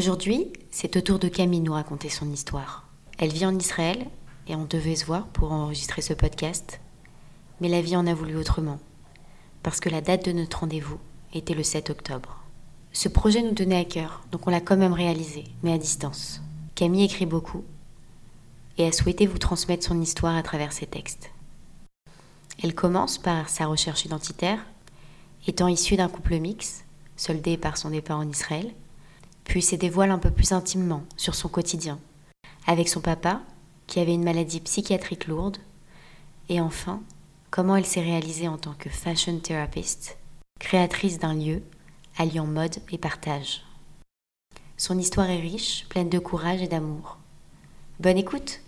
Aujourd'hui, c'est au tour de Camille nous raconter son histoire. Elle vit en Israël et on devait se voir pour enregistrer ce podcast, mais la vie en a voulu autrement, parce que la date de notre rendez-vous était le 7 octobre. Ce projet nous tenait à cœur, donc on l'a quand même réalisé, mais à distance. Camille écrit beaucoup et a souhaité vous transmettre son histoire à travers ses textes. Elle commence par sa recherche identitaire, étant issue d'un couple mixte, soldé par son départ en Israël, puis se dévoile un peu plus intimement sur son quotidien, avec son papa, qui avait une maladie psychiatrique lourde, et enfin, comment elle s'est réalisée en tant que fashion therapist, créatrice d'un lieu alliant mode et partage. Son histoire est riche, pleine de courage et d'amour. Bonne écoute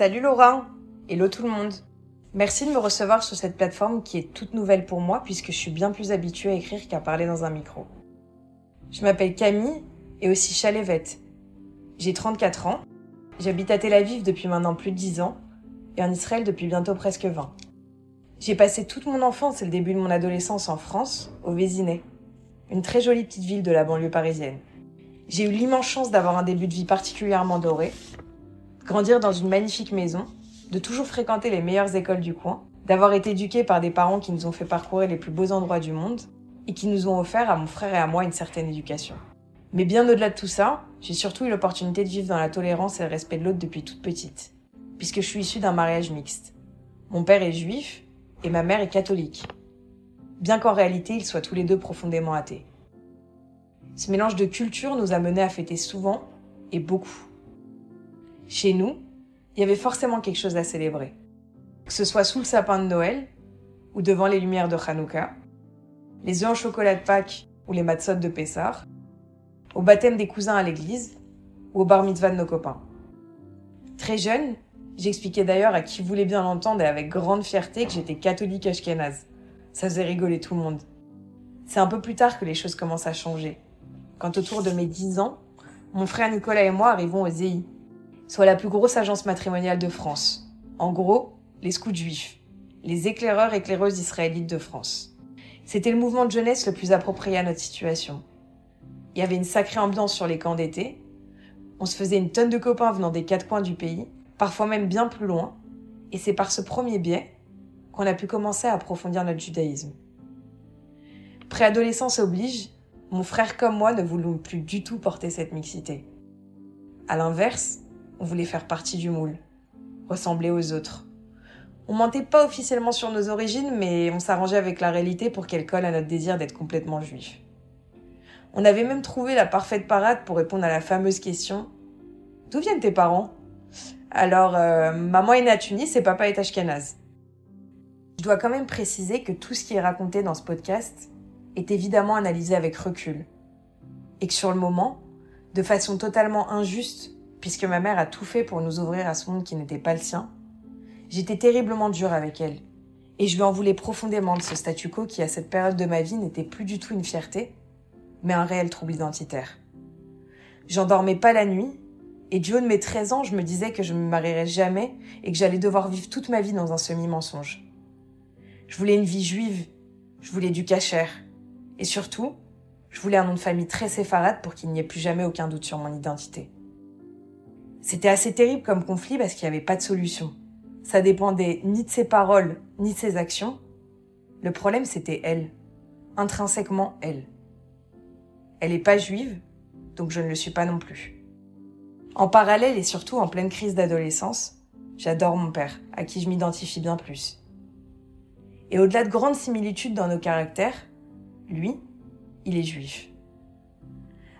Salut Laura Hello tout le monde Merci de me recevoir sur cette plateforme qui est toute nouvelle pour moi puisque je suis bien plus habituée à écrire qu'à parler dans un micro. Je m'appelle Camille et aussi Chalévette. J'ai 34 ans, j'habite à Tel Aviv depuis maintenant plus de 10 ans et en Israël depuis bientôt presque 20. J'ai passé toute mon enfance et le début de mon adolescence en France, au Vésinet, une très jolie petite ville de la banlieue parisienne. J'ai eu l'immense chance d'avoir un début de vie particulièrement doré grandir dans une magnifique maison, de toujours fréquenter les meilleures écoles du coin, d'avoir été éduqués par des parents qui nous ont fait parcourir les plus beaux endroits du monde et qui nous ont offert à mon frère et à moi une certaine éducation. Mais bien au-delà de tout ça, j'ai surtout eu l'opportunité de vivre dans la tolérance et le respect de l'autre depuis toute petite, puisque je suis issue d'un mariage mixte. Mon père est juif et ma mère est catholique, bien qu'en réalité ils soient tous les deux profondément athées. Ce mélange de cultures nous a menés à fêter souvent et beaucoup. Chez nous, il y avait forcément quelque chose à célébrer. Que ce soit sous le sapin de Noël ou devant les lumières de Hanouka, les œufs en chocolat de Pâques ou les matzot de Pessar, au baptême des cousins à l'église ou au bar mitzvah de nos copains. Très jeune, j'expliquais d'ailleurs à qui voulait bien l'entendre et avec grande fierté que j'étais catholique ashkénaze. Ça faisait rigoler tout le monde. C'est un peu plus tard que les choses commencent à changer. Quand autour de mes 10 ans, mon frère Nicolas et moi arrivons au ZEI, soit la plus grosse agence matrimoniale de France. En gros, les scouts juifs, les éclaireurs éclaireuses israélites de France. C'était le mouvement de jeunesse le plus approprié à notre situation. Il y avait une sacrée ambiance sur les camps d'été. On se faisait une tonne de copains venant des quatre coins du pays, parfois même bien plus loin. Et c'est par ce premier biais qu'on a pu commencer à approfondir notre judaïsme. Préadolescence oblige, mon frère comme moi ne voulons plus du tout porter cette mixité. À l'inverse, on voulait faire partie du moule, ressembler aux autres. On mentait pas officiellement sur nos origines, mais on s'arrangeait avec la réalité pour qu'elle colle à notre désir d'être complètement juif. On avait même trouvé la parfaite parade pour répondre à la fameuse question D'où viennent tes parents? Alors, euh, maman est née à Tunis et papa est ashkenaz. Je dois quand même préciser que tout ce qui est raconté dans ce podcast est évidemment analysé avec recul. Et que sur le moment, de façon totalement injuste, puisque ma mère a tout fait pour nous ouvrir à ce monde qui n'était pas le sien, j'étais terriblement dure avec elle. Et je lui en voulais profondément de ce statu quo qui, à cette période de ma vie, n'était plus du tout une fierté, mais un réel trouble identitaire. J'endormais pas la nuit, et du haut de mes 13 ans, je me disais que je me marierais jamais et que j'allais devoir vivre toute ma vie dans un semi-mensonge. Je voulais une vie juive, je voulais du cachère, et surtout, je voulais un nom de famille très séfarade pour qu'il n'y ait plus jamais aucun doute sur mon identité. C'était assez terrible comme conflit parce qu'il n'y avait pas de solution. Ça dépendait ni de ses paroles, ni de ses actions. Le problème, c'était elle. Intrinsèquement, elle. Elle n'est pas juive, donc je ne le suis pas non plus. En parallèle et surtout en pleine crise d'adolescence, j'adore mon père, à qui je m'identifie bien plus. Et au-delà de grandes similitudes dans nos caractères, lui, il est juif.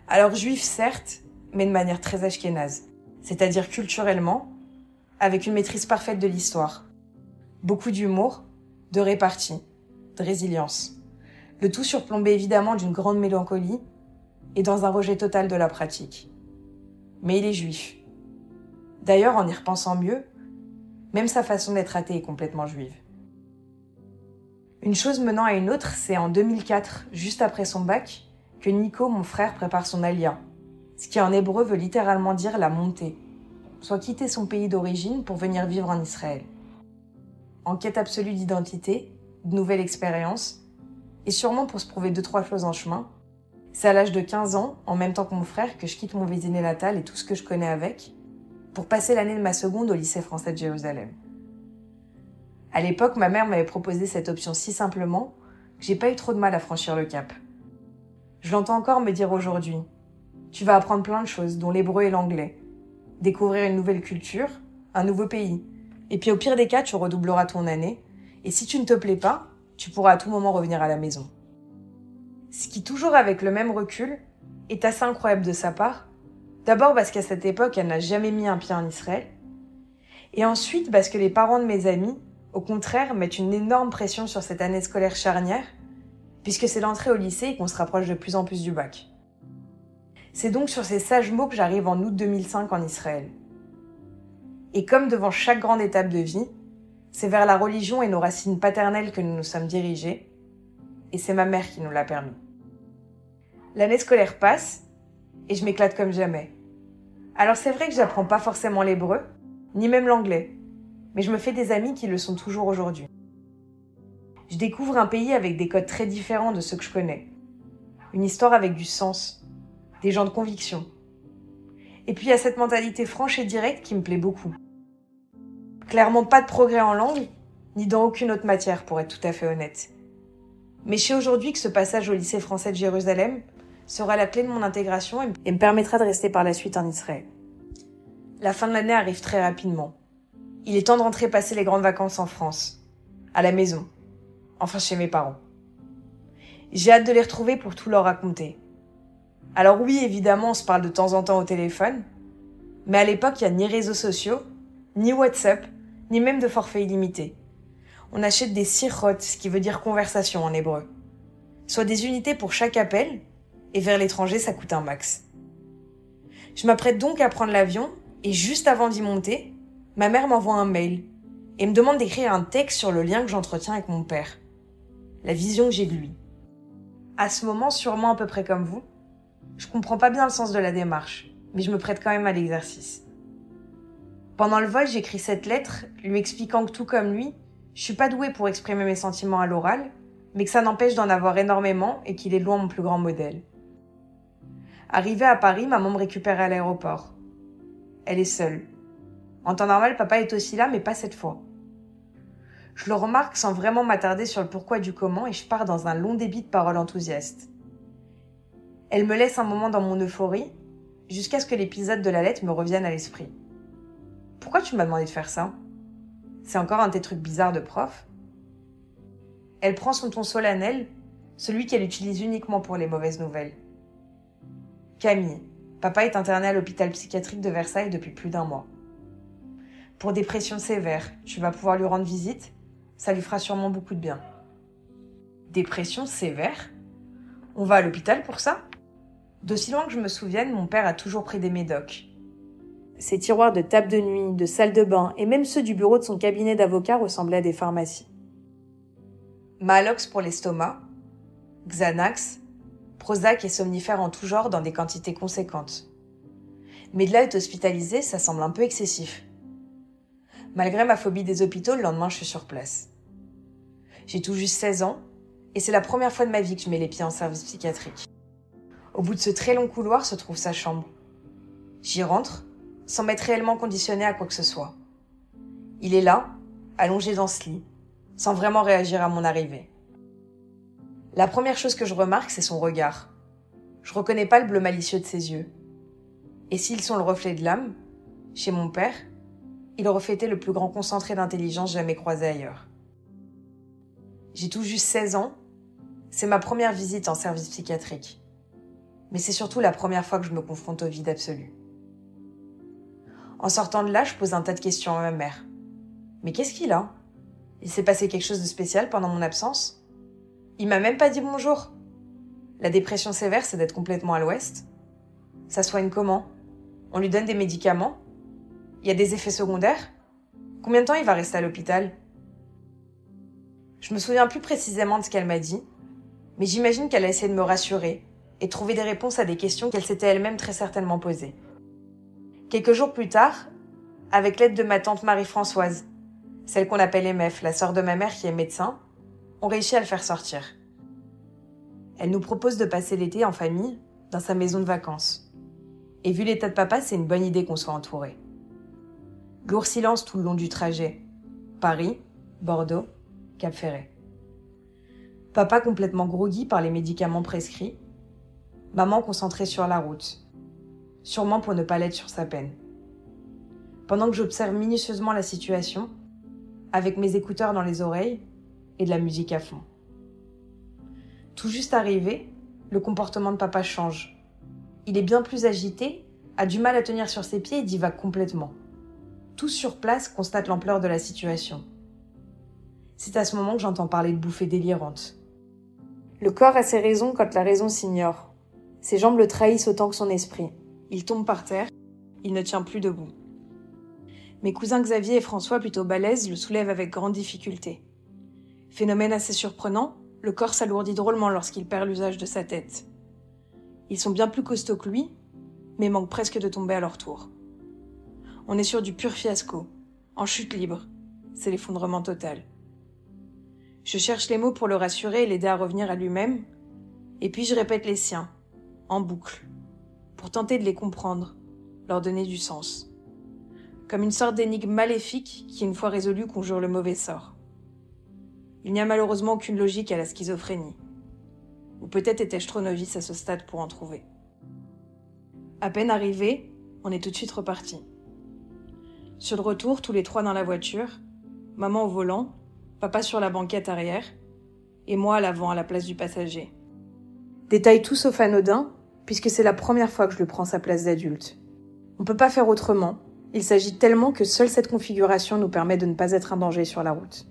Alors juif certes, mais de manière très ashkénaze c'est-à-dire culturellement, avec une maîtrise parfaite de l'histoire. Beaucoup d'humour, de répartie, de résilience. Le tout surplombé évidemment d'une grande mélancolie et dans un rejet total de la pratique. Mais il est juif. D'ailleurs, en y repensant mieux, même sa façon d'être athée est complètement juive. Une chose menant à une autre, c'est en 2004, juste après son bac, que Nico, mon frère, prépare son alia, ce qui en hébreu veut littéralement dire la montée, soit quitter son pays d'origine pour venir vivre en Israël. En quête absolue d'identité, de nouvelles expériences, et sûrement pour se prouver deux trois choses en chemin, c'est à l'âge de 15 ans, en même temps que mon frère, que je quitte mon vésiné natal et tout ce que je connais avec, pour passer l'année de ma seconde au lycée français de Jérusalem. À l'époque, ma mère m'avait proposé cette option si simplement que j'ai pas eu trop de mal à franchir le cap. Je l'entends encore me dire aujourd'hui. Tu vas apprendre plein de choses, dont l'hébreu et l'anglais. Découvrir une nouvelle culture, un nouveau pays. Et puis au pire des cas, tu redoubleras ton année. Et si tu ne te plais pas, tu pourras à tout moment revenir à la maison. Ce qui, toujours avec le même recul, est assez incroyable de sa part. D'abord parce qu'à cette époque, elle n'a jamais mis un pied en Israël. Et ensuite parce que les parents de mes amis, au contraire, mettent une énorme pression sur cette année scolaire charnière, puisque c'est l'entrée au lycée et qu'on se rapproche de plus en plus du bac. C'est donc sur ces sages mots que j'arrive en août 2005 en Israël. Et comme devant chaque grande étape de vie, c'est vers la religion et nos racines paternelles que nous nous sommes dirigés, et c'est ma mère qui nous l'a permis. L'année scolaire passe, et je m'éclate comme jamais. Alors c'est vrai que j'apprends pas forcément l'hébreu, ni même l'anglais, mais je me fais des amis qui le sont toujours aujourd'hui. Je découvre un pays avec des codes très différents de ceux que je connais. Une histoire avec du sens, des gens de conviction. Et puis il y a cette mentalité franche et directe qui me plaît beaucoup. Clairement pas de progrès en langue, ni dans aucune autre matière pour être tout à fait honnête. Mais je sais aujourd'hui que ce passage au lycée français de Jérusalem sera la clé de mon intégration et me permettra de rester par la suite en Israël. La fin de l'année arrive très rapidement. Il est temps de rentrer passer les grandes vacances en France, à la maison, enfin chez mes parents. J'ai hâte de les retrouver pour tout leur raconter. Alors oui, évidemment, on se parle de temps en temps au téléphone, mais à l'époque, il n'y a ni réseaux sociaux, ni WhatsApp, ni même de forfait illimité. On achète des sirot, ce qui veut dire conversation en hébreu. Soit des unités pour chaque appel, et vers l'étranger, ça coûte un max. Je m'apprête donc à prendre l'avion, et juste avant d'y monter, ma mère m'envoie un mail et me demande d'écrire un texte sur le lien que j'entretiens avec mon père. La vision que j'ai de lui. À ce moment, sûrement à peu près comme vous, je comprends pas bien le sens de la démarche, mais je me prête quand même à l'exercice. Pendant le vol, j'écris cette lettre, lui expliquant que tout comme lui, je suis pas douée pour exprimer mes sentiments à l'oral, mais que ça n'empêche d'en avoir énormément et qu'il est loin mon plus grand modèle. Arrivée à Paris, maman me récupère à l'aéroport. Elle est seule. En temps normal, papa est aussi là, mais pas cette fois. Je le remarque sans vraiment m'attarder sur le pourquoi du comment et je pars dans un long débit de paroles enthousiastes. Elle me laisse un moment dans mon euphorie, jusqu'à ce que l'épisode de la lettre me revienne à l'esprit. Pourquoi tu m'as demandé de faire ça? C'est encore un de tes trucs bizarres de prof Elle prend son ton solennel, celui qu'elle utilise uniquement pour les mauvaises nouvelles. Camille, papa est interné à l'hôpital psychiatrique de Versailles depuis plus d'un mois pour des pressions sévères. Tu vas pouvoir lui rendre visite. Ça lui fera sûrement beaucoup de bien. Dépression sévère On va à l'hôpital pour ça? D'aussi loin que je me souvienne, mon père a toujours pris des médocs. Ses tiroirs de table de nuit, de salle de bain et même ceux du bureau de son cabinet d'avocat ressemblaient à des pharmacies. Malox pour l'estomac, Xanax, Prozac et somnifères en tout genre dans des quantités conséquentes. Mais de là être hospitalisé, ça semble un peu excessif. Malgré ma phobie des hôpitaux, le lendemain, je suis sur place. J'ai tout juste 16 ans, et c'est la première fois de ma vie que je mets les pieds en service psychiatrique. Au bout de ce très long couloir se trouve sa chambre. J'y rentre, sans m'être réellement conditionné à quoi que ce soit. Il est là, allongé dans ce lit, sans vraiment réagir à mon arrivée. La première chose que je remarque, c'est son regard. Je reconnais pas le bleu malicieux de ses yeux. Et s'ils sont le reflet de l'âme, chez mon père, il reflétait le plus grand concentré d'intelligence jamais croisé ailleurs. J'ai tout juste 16 ans. C'est ma première visite en service psychiatrique. Mais c'est surtout la première fois que je me confronte au vide absolu. En sortant de là, je pose un tas de questions à ma mère. Mais qu'est-ce qu'il a? Il s'est passé quelque chose de spécial pendant mon absence? Il m'a même pas dit bonjour. La dépression sévère, c'est d'être complètement à l'ouest. Ça soigne comment? On lui donne des médicaments? Il y a des effets secondaires? Combien de temps il va rester à l'hôpital? Je me souviens plus précisément de ce qu'elle m'a dit, mais j'imagine qu'elle a essayé de me rassurer et trouver des réponses à des questions qu'elle s'était elle-même très certainement posées. Quelques jours plus tard, avec l'aide de ma tante Marie-Françoise, celle qu'on appelle MF, la sœur de ma mère qui est médecin, on réussit à le faire sortir. Elle nous propose de passer l'été en famille dans sa maison de vacances. Et vu l'état de papa, c'est une bonne idée qu'on soit entouré. Lourd silence tout le long du trajet. Paris, Bordeaux, Cap Ferret. Papa complètement groggy par les médicaments prescrits. Maman concentrée sur la route. Sûrement pour ne pas l'être sur sa peine. Pendant que j'observe minutieusement la situation, avec mes écouteurs dans les oreilles et de la musique à fond. Tout juste arrivé, le comportement de papa change. Il est bien plus agité, a du mal à tenir sur ses pieds et divague complètement. Tous sur place constatent l'ampleur de la situation. C'est à ce moment que j'entends parler de bouffées délirantes. Le corps a ses raisons quand la raison s'ignore. Ses jambes le trahissent autant que son esprit. Il tombe par terre, il ne tient plus debout. Mes cousins Xavier et François, plutôt balèzes, le soulèvent avec grande difficulté. Phénomène assez surprenant, le corps s'alourdit drôlement lorsqu'il perd l'usage de sa tête. Ils sont bien plus costauds que lui, mais manquent presque de tomber à leur tour. On est sur du pur fiasco, en chute libre. C'est l'effondrement total. Je cherche les mots pour le rassurer et l'aider à revenir à lui-même, et puis je répète les siens, en boucle, pour tenter de les comprendre, leur donner du sens. Comme une sorte d'énigme maléfique qui, une fois résolue, conjure le mauvais sort. Il n'y a malheureusement aucune logique à la schizophrénie. Ou peut-être étais-je trop novice à ce stade pour en trouver. À peine arrivé, on est tout de suite reparti. Sur le retour, tous les trois dans la voiture, maman au volant, papa sur la banquette arrière, et moi à l'avant à la place du passager. Détail tout sauf anodin, puisque c'est la première fois que je lui prends sa place d'adulte. On peut pas faire autrement, il s'agit tellement que seule cette configuration nous permet de ne pas être un danger sur la route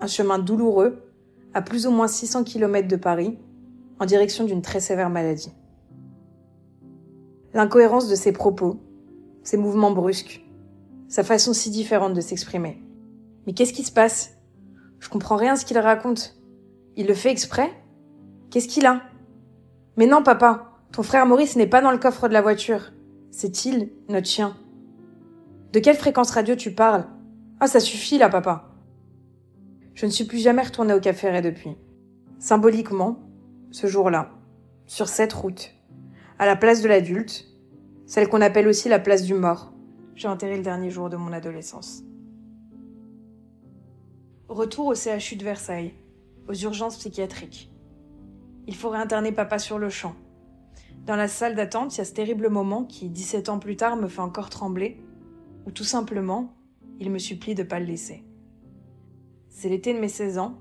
un chemin douloureux, à plus ou moins 600 km de Paris, en direction d'une très sévère maladie. L'incohérence de ses propos, ses mouvements brusques, sa façon si différente de s'exprimer. Mais qu'est-ce qui se passe? Je comprends rien à ce qu'il raconte. Il le fait exprès? Qu'est-ce qu'il a? Mais non, papa, ton frère Maurice n'est pas dans le coffre de la voiture. C'est il, notre chien? De quelle fréquence radio tu parles? Ah, ça suffit là, papa. Je ne suis plus jamais retournée au Café depuis. Symboliquement, ce jour-là, sur cette route, à la place de l'adulte, celle qu'on appelle aussi la place du mort, j'ai enterré le dernier jour de mon adolescence. Retour au CHU de Versailles, aux urgences psychiatriques. Il faut réinterner papa sur le champ. Dans la salle d'attente, il y a ce terrible moment qui, 17 ans plus tard, me fait encore trembler, ou tout simplement, il me supplie de pas le laisser. C'est l'été de mes 16 ans.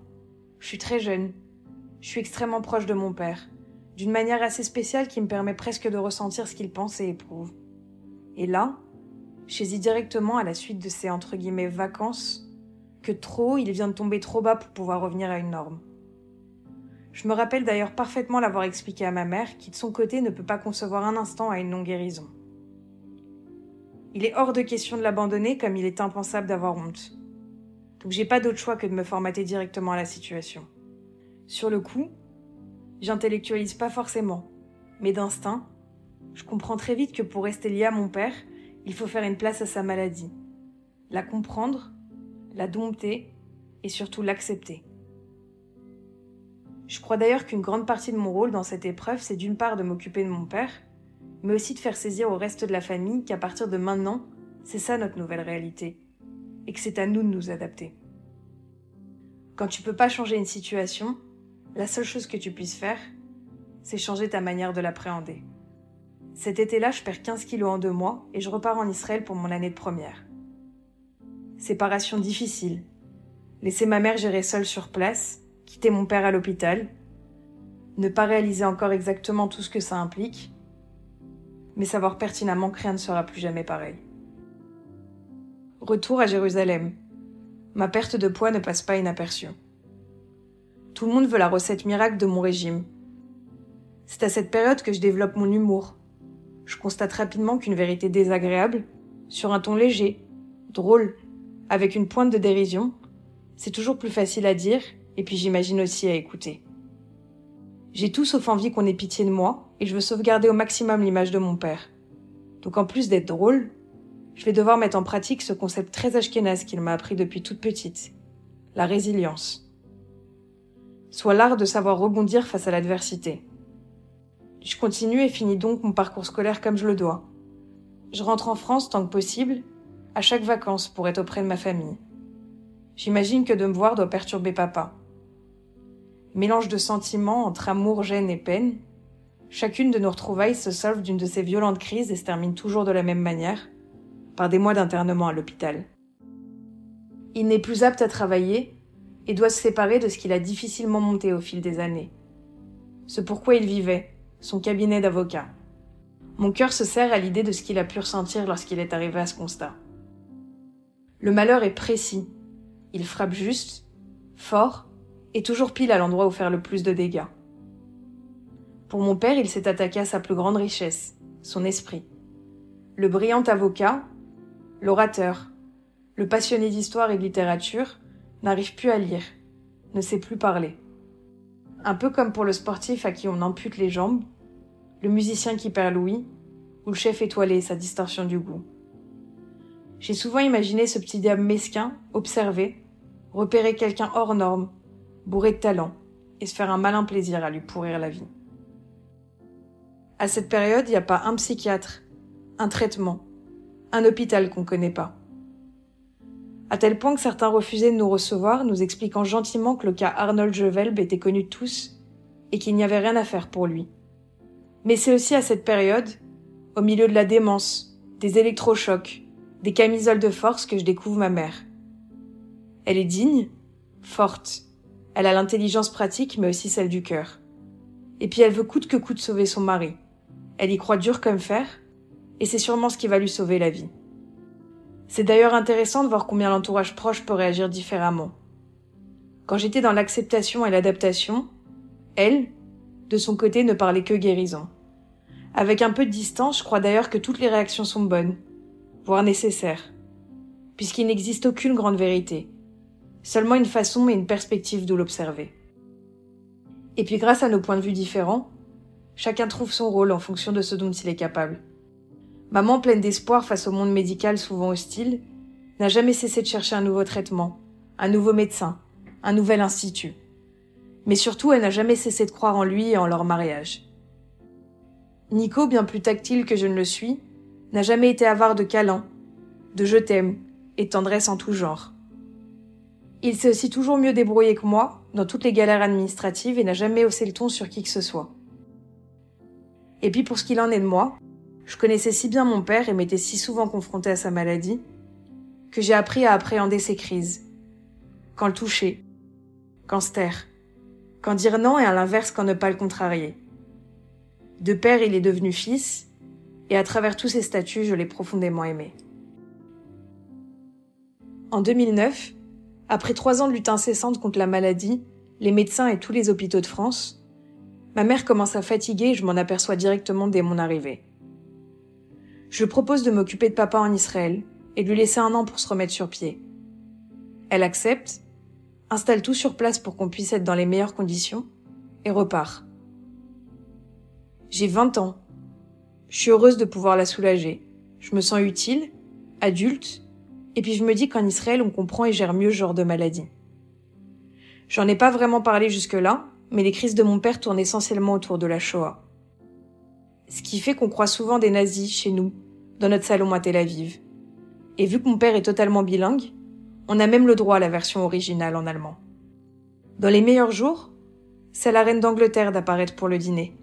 Je suis très jeune. Je suis extrêmement proche de mon père, d'une manière assez spéciale qui me permet presque de ressentir ce qu'il pense et éprouve. Et là, je saisis directement à la suite de ces entre guillemets vacances que trop il vient de tomber trop bas pour pouvoir revenir à une norme. Je me rappelle d'ailleurs parfaitement l'avoir expliqué à ma mère qui de son côté ne peut pas concevoir un instant à une non-guérison. Il est hors de question de l'abandonner comme il est impensable d'avoir honte. Donc j'ai pas d'autre choix que de me formater directement à la situation. Sur le coup, j'intellectualise pas forcément, mais d'instinct, je comprends très vite que pour rester lié à mon père, il faut faire une place à sa maladie, la comprendre, la dompter et surtout l'accepter. Je crois d'ailleurs qu'une grande partie de mon rôle dans cette épreuve, c'est d'une part de m'occuper de mon père, mais aussi de faire saisir au reste de la famille qu'à partir de maintenant, c'est ça notre nouvelle réalité, et que c'est à nous de nous adapter. Quand tu peux pas changer une situation, la seule chose que tu puisses faire, c'est changer ta manière de l'appréhender. Cet été-là, je perds 15 kilos en deux mois et je repars en Israël pour mon année de première. Séparation difficile. Laisser ma mère gérer seule sur place, quitter mon père à l'hôpital, ne pas réaliser encore exactement tout ce que ça implique, mais savoir pertinemment que rien ne sera plus jamais pareil. Retour à Jérusalem. Ma perte de poids ne passe pas inaperçue. Tout le monde veut la recette miracle de mon régime. C'est à cette période que je développe mon humour. Je constate rapidement qu'une vérité désagréable, sur un ton léger, drôle, avec une pointe de dérision, c'est toujours plus facile à dire et puis j'imagine aussi à écouter. J'ai tout sauf envie qu'on ait pitié de moi, et je veux sauvegarder au maximum l'image de mon père. Donc en plus d'être drôle, je vais devoir mettre en pratique ce concept très ashkénaze qu'il m'a appris depuis toute petite. La résilience. Soit l'art de savoir rebondir face à l'adversité. Je continue et finis donc mon parcours scolaire comme je le dois. Je rentre en France tant que possible, à chaque vacances pour être auprès de ma famille. J'imagine que de me voir doit perturber papa. Mélange de sentiments entre amour, gêne et peine, chacune de nos retrouvailles se solve d'une de ces violentes crises et se termine toujours de la même manière, par des mois d'internement à l'hôpital. Il n'est plus apte à travailler et doit se séparer de ce qu'il a difficilement monté au fil des années. Ce pourquoi il vivait, son cabinet d'avocat. Mon cœur se serre à l'idée de ce qu'il a pu ressentir lorsqu'il est arrivé à ce constat. Le malheur est précis. Il frappe juste, fort, et toujours pile à l'endroit où faire le plus de dégâts. Pour mon père, il s'est attaqué à sa plus grande richesse, son esprit. Le brillant avocat, l'orateur, le passionné d'histoire et de littérature, n'arrive plus à lire, ne sait plus parler. Un peu comme pour le sportif à qui on ampute les jambes, le musicien qui perd l'ouïe, ou le chef étoilé et sa distorsion du goût. J'ai souvent imaginé ce petit diable mesquin observer, repérer quelqu'un hors norme, bourré de talent, et se faire un malin plaisir à lui pourrir la vie. À cette période, il n'y a pas un psychiatre, un traitement, un hôpital qu'on ne connaît pas. À tel point que certains refusaient de nous recevoir, nous expliquant gentiment que le cas Arnold Jevelb était connu de tous et qu'il n'y avait rien à faire pour lui. Mais c'est aussi à cette période, au milieu de la démence, des électrochocs, des camisoles de force que je découvre ma mère. Elle est digne, forte. Elle a l'intelligence pratique mais aussi celle du cœur. Et puis elle veut coûte que coûte sauver son mari. Elle y croit dur comme fer, et c'est sûrement ce qui va lui sauver la vie. C'est d'ailleurs intéressant de voir combien l'entourage proche peut réagir différemment. Quand j'étais dans l'acceptation et l'adaptation, elle, de son côté, ne parlait que guérison. Avec un peu de distance, je crois d'ailleurs que toutes les réactions sont bonnes, voire nécessaires, puisqu'il n'existe aucune grande vérité, seulement une façon et une perspective d'où l'observer. Et puis grâce à nos points de vue différents, chacun trouve son rôle en fonction de ce dont il est capable. Maman, pleine d'espoir face au monde médical souvent hostile, n'a jamais cessé de chercher un nouveau traitement, un nouveau médecin, un nouvel institut. Mais surtout, elle n'a jamais cessé de croire en lui et en leur mariage. Nico, bien plus tactile que je ne le suis, n'a jamais été avare de câlins, de je t'aime et de tendresse en tout genre. Il s'est aussi toujours mieux débrouillé que moi dans toutes les galères administratives et n'a jamais haussé le ton sur qui que ce soit. Et puis pour ce qu'il en est de moi, je connaissais si bien mon père et m'étais si souvent confronté à sa maladie que j'ai appris à appréhender ses crises. Quand le toucher, quand se taire, quand dire non et à l'inverse quand ne pas le contrarier. De père, il est devenu fils, et à travers tous ses statuts, je l'ai profondément aimé. En 2009, après trois ans de lutte incessante contre la maladie, les médecins et tous les hôpitaux de France, ma mère commence à fatiguer et je m'en aperçois directement dès mon arrivée. Je propose de m'occuper de papa en Israël et de lui laisser un an pour se remettre sur pied. Elle accepte, installe tout sur place pour qu'on puisse être dans les meilleures conditions et repart. J'ai 20 ans. Je suis heureuse de pouvoir la soulager. Je me sens utile, adulte, et puis je me dis qu'en Israël, on comprend et gère mieux ce genre de maladie. J'en ai pas vraiment parlé jusque-là, mais les crises de mon père tournent essentiellement autour de la Shoah. Ce qui fait qu'on croit souvent des nazis chez nous, dans notre salon à Tel Aviv. Et vu que mon père est totalement bilingue, on a même le droit à la version originale en allemand. Dans les meilleurs jours, c'est la reine d'Angleterre d'apparaître pour le dîner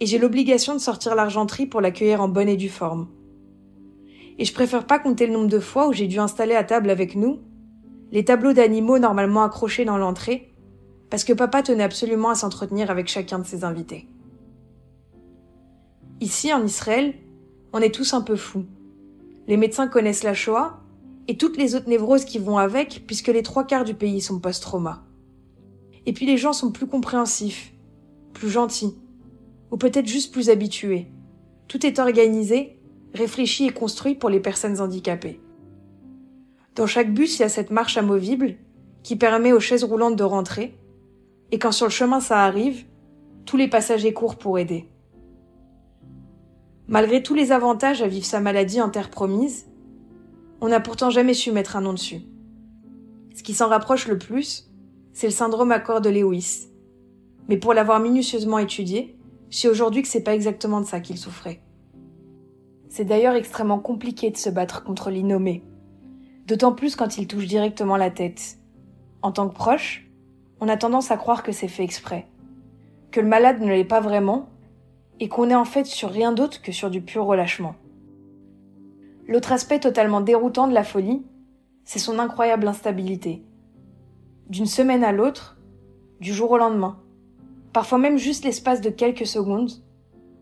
et j'ai l'obligation de sortir l'argenterie pour l'accueillir en bonne et due forme. Et je préfère pas compter le nombre de fois où j'ai dû installer à table avec nous les tableaux d'animaux normalement accrochés dans l'entrée, parce que papa tenait absolument à s'entretenir avec chacun de ses invités. Ici, en Israël, on est tous un peu fous. Les médecins connaissent la Shoah et toutes les autres névroses qui vont avec, puisque les trois quarts du pays sont post-trauma. Et puis les gens sont plus compréhensifs, plus gentils, ou peut-être juste plus habitués. Tout est organisé, réfléchi et construit pour les personnes handicapées. Dans chaque bus, il y a cette marche amovible qui permet aux chaises roulantes de rentrer, et quand sur le chemin ça arrive, tous les passagers courent pour aider. Malgré tous les avantages à vivre sa maladie en terre promise, on n'a pourtant jamais su mettre un nom dessus. Ce qui s'en rapproche le plus, c'est le syndrome accord de Lewis. Mais pour l'avoir minutieusement étudié, sais aujourd'hui que c'est pas exactement de ça qu'il souffrait. C'est d'ailleurs extrêmement compliqué de se battre contre l'innommé. D'autant plus quand il touche directement la tête. En tant que proche, on a tendance à croire que c'est fait exprès. Que le malade ne l'est pas vraiment, et qu'on est en fait sur rien d'autre que sur du pur relâchement. L'autre aspect totalement déroutant de la folie, c'est son incroyable instabilité. D'une semaine à l'autre, du jour au lendemain, parfois même juste l'espace de quelques secondes,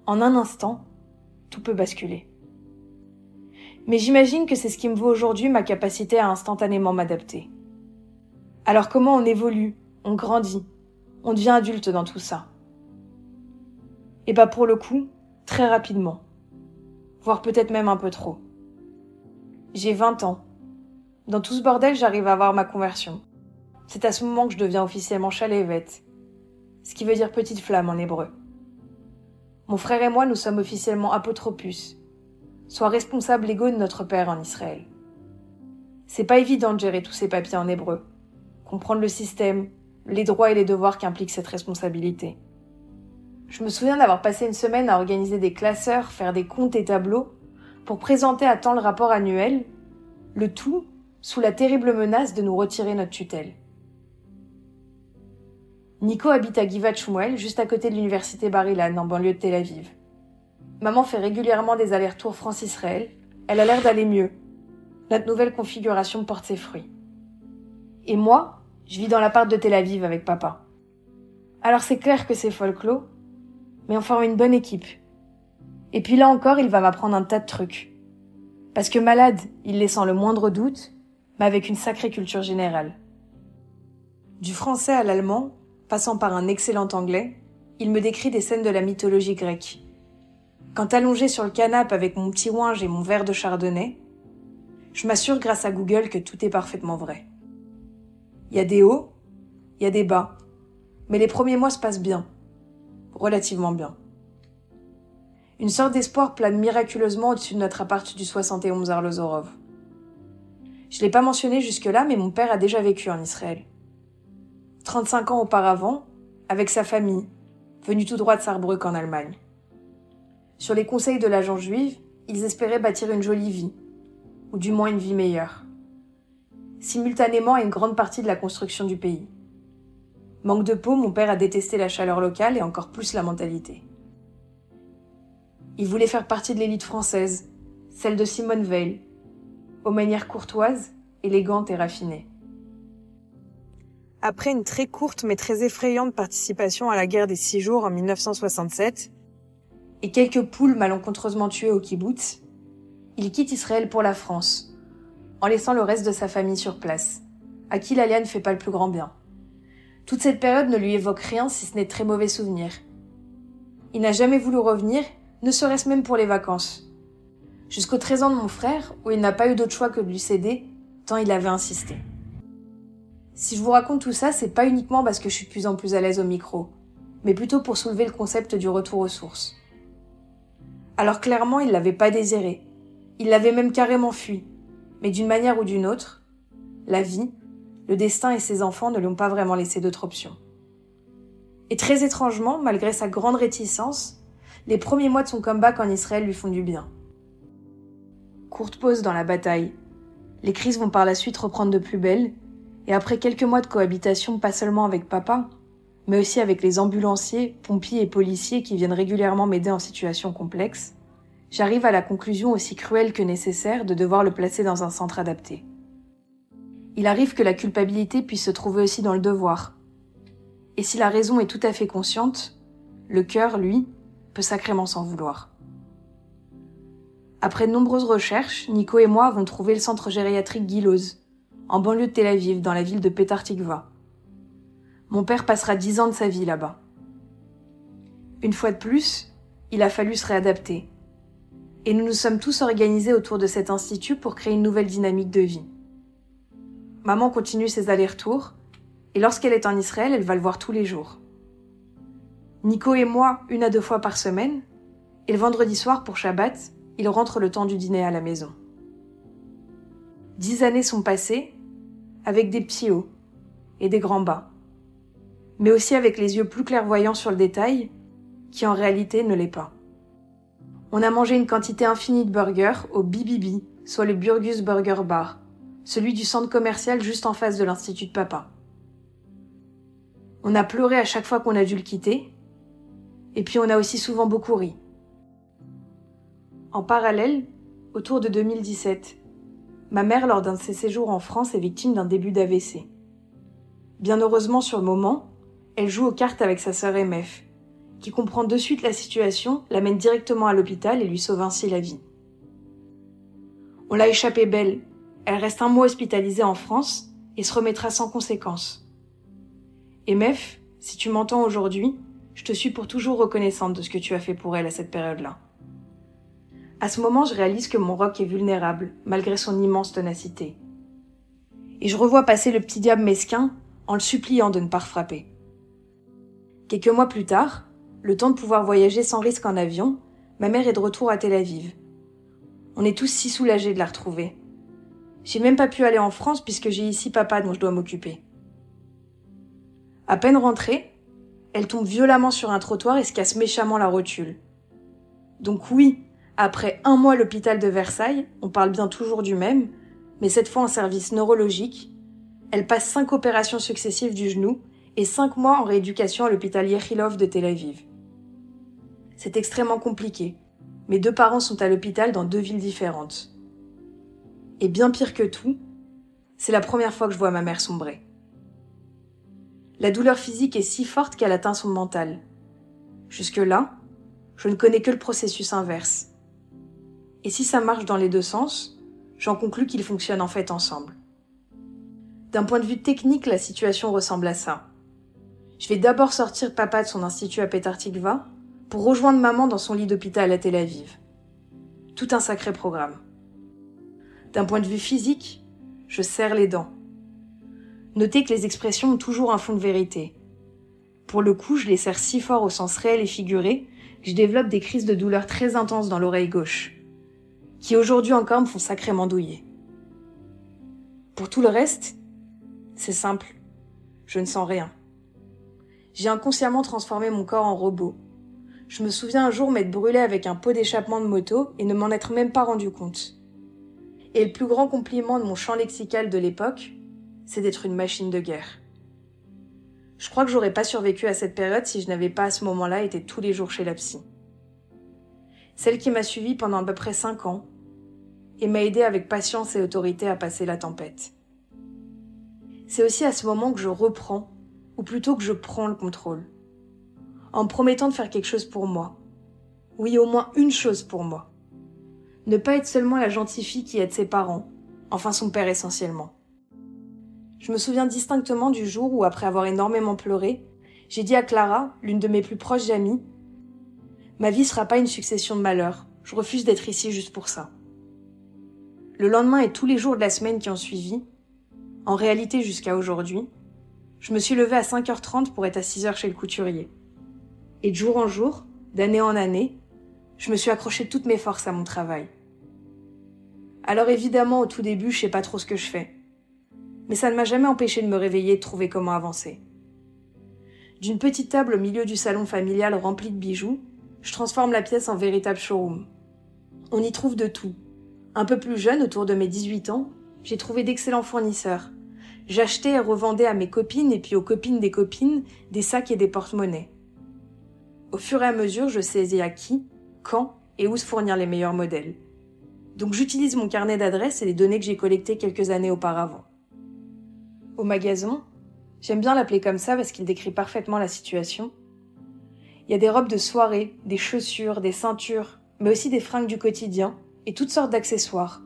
en un instant, tout peut basculer. Mais j'imagine que c'est ce qui me vaut aujourd'hui ma capacité à instantanément m'adapter. Alors comment on évolue, on grandit, on devient adulte dans tout ça? Et bah pour le coup, très rapidement. Voire peut-être même un peu trop. J'ai 20 ans. Dans tout ce bordel, j'arrive à avoir ma conversion. C'est à ce moment que je deviens officiellement chalévette, ce qui veut dire petite flamme en hébreu. Mon frère et moi, nous sommes officiellement apotropus, soit responsables légaux de notre père en Israël. C'est pas évident de gérer tous ces papiers en hébreu, comprendre le système, les droits et les devoirs qu'implique cette responsabilité. Je me souviens d'avoir passé une semaine à organiser des classeurs, faire des comptes et tableaux, pour présenter à temps le rapport annuel, le tout sous la terrible menace de nous retirer notre tutelle. Nico habite à Givat Shmuel, juste à côté de l'université bar en banlieue de Tel Aviv. Maman fait régulièrement des allers-retours France-Israël. Elle a l'air d'aller mieux. Notre nouvelle configuration porte ses fruits. Et moi, je vis dans l'appart de Tel Aviv avec papa. Alors c'est clair que c'est folklore, mais on forme une bonne équipe. Et puis là encore, il va m'apprendre un tas de trucs. Parce que malade, il les sent le moindre doute, mais avec une sacrée culture générale. Du français à l'allemand, passant par un excellent anglais, il me décrit des scènes de la mythologie grecque. Quand allongé sur le canapé avec mon petit ouinge et mon verre de chardonnay, je m'assure grâce à Google que tout est parfaitement vrai. Il y a des hauts, il y a des bas, mais les premiers mois se passent bien, relativement bien. Une sorte d'espoir plane miraculeusement au-dessus de notre appart du 71 Arlozorov. Je l'ai pas mentionné jusque-là, mais mon père a déjà vécu en Israël. 35 ans auparavant, avec sa famille, venu tout droit de Saarbrück en Allemagne. Sur les conseils de l'agent juive, ils espéraient bâtir une jolie vie, ou du moins une vie meilleure. Simultanément à une grande partie de la construction du pays. Manque de peau, mon père a détesté la chaleur locale et encore plus la mentalité. Il voulait faire partie de l'élite française, celle de Simone Veil, aux manières courtoises, élégantes et raffinées. Après une très courte mais très effrayante participation à la guerre des six jours en 1967, et quelques poules malencontreusement tuées au kibbutz, il quitte Israël pour la France, en laissant le reste de sa famille sur place, à qui l'alia ne fait pas le plus grand bien. Toute cette période ne lui évoque rien si ce n'est très mauvais souvenirs. Il n'a jamais voulu revenir ne serait-ce même pour les vacances. Jusqu'au 13 ans de mon frère, où il n'a pas eu d'autre choix que de lui céder, tant il avait insisté. Si je vous raconte tout ça, c'est pas uniquement parce que je suis plus en plus à l'aise au micro, mais plutôt pour soulever le concept du retour aux sources. Alors clairement, il l'avait pas désiré. Il l'avait même carrément fui. Mais d'une manière ou d'une autre, la vie, le destin et ses enfants ne lui ont pas vraiment laissé d'autre option. Et très étrangement, malgré sa grande réticence, les premiers mois de son comeback en Israël lui font du bien. Courte pause dans la bataille. Les crises vont par la suite reprendre de plus belle, et après quelques mois de cohabitation pas seulement avec papa, mais aussi avec les ambulanciers, pompiers et policiers qui viennent régulièrement m'aider en situation complexe, j'arrive à la conclusion aussi cruelle que nécessaire de devoir le placer dans un centre adapté. Il arrive que la culpabilité puisse se trouver aussi dans le devoir. Et si la raison est tout à fait consciente, le cœur, lui, sacrément s'en vouloir. Après de nombreuses recherches, Nico et moi avons trouvé le centre gériatrique Guiloz, en banlieue de Tel Aviv, dans la ville de Petartikva. Mon père passera dix ans de sa vie là-bas. Une fois de plus, il a fallu se réadapter. Et nous nous sommes tous organisés autour de cet institut pour créer une nouvelle dynamique de vie. Maman continue ses allers-retours, et lorsqu'elle est en Israël, elle va le voir tous les jours. Nico et moi une à deux fois par semaine, et le vendredi soir pour Shabbat, il rentre le temps du dîner à la maison. Dix années sont passées, avec des petits hauts et des grands bas, mais aussi avec les yeux plus clairvoyants sur le détail, qui en réalité ne l'est pas. On a mangé une quantité infinie de burgers au BBB, soit le Burgus Burger Bar, celui du centre commercial juste en face de l'Institut de Papa. On a pleuré à chaque fois qu'on a dû le quitter, et puis on a aussi souvent beaucoup ri. En parallèle, autour de 2017, ma mère, lors d'un de ses séjours en France, est victime d'un début d'AVC. Bien heureusement, sur le moment, elle joue aux cartes avec sa sœur MF, qui comprend de suite la situation, l'amène directement à l'hôpital et lui sauve ainsi la vie. On l'a échappée belle. Elle reste un mois hospitalisée en France et se remettra sans conséquence. MF, si tu m'entends aujourd'hui, je te suis pour toujours reconnaissante de ce que tu as fait pour elle à cette période-là. À ce moment, je réalise que mon roc est vulnérable, malgré son immense ténacité. Et je revois passer le petit diable mesquin en le suppliant de ne pas frapper. Quelques mois plus tard, le temps de pouvoir voyager sans risque en avion, ma mère est de retour à Tel Aviv. On est tous si soulagés de la retrouver. J'ai même pas pu aller en France puisque j'ai ici papa dont je dois m'occuper. À peine rentrée, elle tombe violemment sur un trottoir et se casse méchamment la rotule. Donc oui, après un mois à l'hôpital de Versailles, on parle bien toujours du même, mais cette fois en service neurologique, elle passe cinq opérations successives du genou et cinq mois en rééducation à l'hôpital Yechilov de Tel Aviv. C'est extrêmement compliqué. Mes deux parents sont à l'hôpital dans deux villes différentes. Et bien pire que tout, c'est la première fois que je vois ma mère sombrer. La douleur physique est si forte qu'elle atteint son mental. Jusque-là, je ne connais que le processus inverse. Et si ça marche dans les deux sens, j'en conclus qu'ils fonctionnent en fait ensemble. D'un point de vue technique, la situation ressemble à ça. Je vais d'abord sortir papa de son institut à Petartikva pour rejoindre maman dans son lit d'hôpital à Tel Aviv. Tout un sacré programme. D'un point de vue physique, je serre les dents. Notez que les expressions ont toujours un fond de vérité. Pour le coup, je les serre si fort au sens réel et figuré que je développe des crises de douleur très intenses dans l'oreille gauche, qui aujourd'hui encore me font sacrément douiller. Pour tout le reste, c'est simple. Je ne sens rien. J'ai inconsciemment transformé mon corps en robot, je me souviens un jour m'être brûlé avec un pot d'échappement de moto et ne m'en être même pas rendu compte. Et le plus grand compliment de mon champ lexical de l'époque, c'est d'être une machine de guerre. Je crois que j'aurais pas survécu à cette période si je n'avais pas à ce moment-là été tous les jours chez la psy. Celle qui m'a suivi pendant à peu près cinq ans et m'a aidé avec patience et autorité à passer la tempête. C'est aussi à ce moment que je reprends, ou plutôt que je prends le contrôle en promettant de faire quelque chose pour moi. Oui, au moins une chose pour moi. Ne pas être seulement la gentille fille qui aide ses parents, enfin son père essentiellement. Je me souviens distinctement du jour où, après avoir énormément pleuré, j'ai dit à Clara, l'une de mes plus proches amies, Ma vie sera pas une succession de malheurs, je refuse d'être ici juste pour ça. Le lendemain et tous les jours de la semaine qui ont suivi, en réalité jusqu'à aujourd'hui, je me suis levée à 5h30 pour être à 6h chez le couturier. Et de jour en jour, d'année en année, je me suis accroché toutes mes forces à mon travail. Alors évidemment, au tout début, je sais pas trop ce que je fais. Mais ça ne m'a jamais empêché de me réveiller et de trouver comment avancer. D'une petite table au milieu du salon familial rempli de bijoux, je transforme la pièce en véritable showroom. On y trouve de tout. Un peu plus jeune, autour de mes 18 ans, j'ai trouvé d'excellents fournisseurs. J'achetais et revendais à mes copines et puis aux copines des copines des sacs et des porte-monnaies. Au fur et à mesure, je saisis à qui, quand et où se fournir les meilleurs modèles. Donc j'utilise mon carnet d'adresses et les données que j'ai collectées quelques années auparavant. Au magasin, j'aime bien l'appeler comme ça parce qu'il décrit parfaitement la situation. Il y a des robes de soirée, des chaussures, des ceintures, mais aussi des fringues du quotidien et toutes sortes d'accessoires,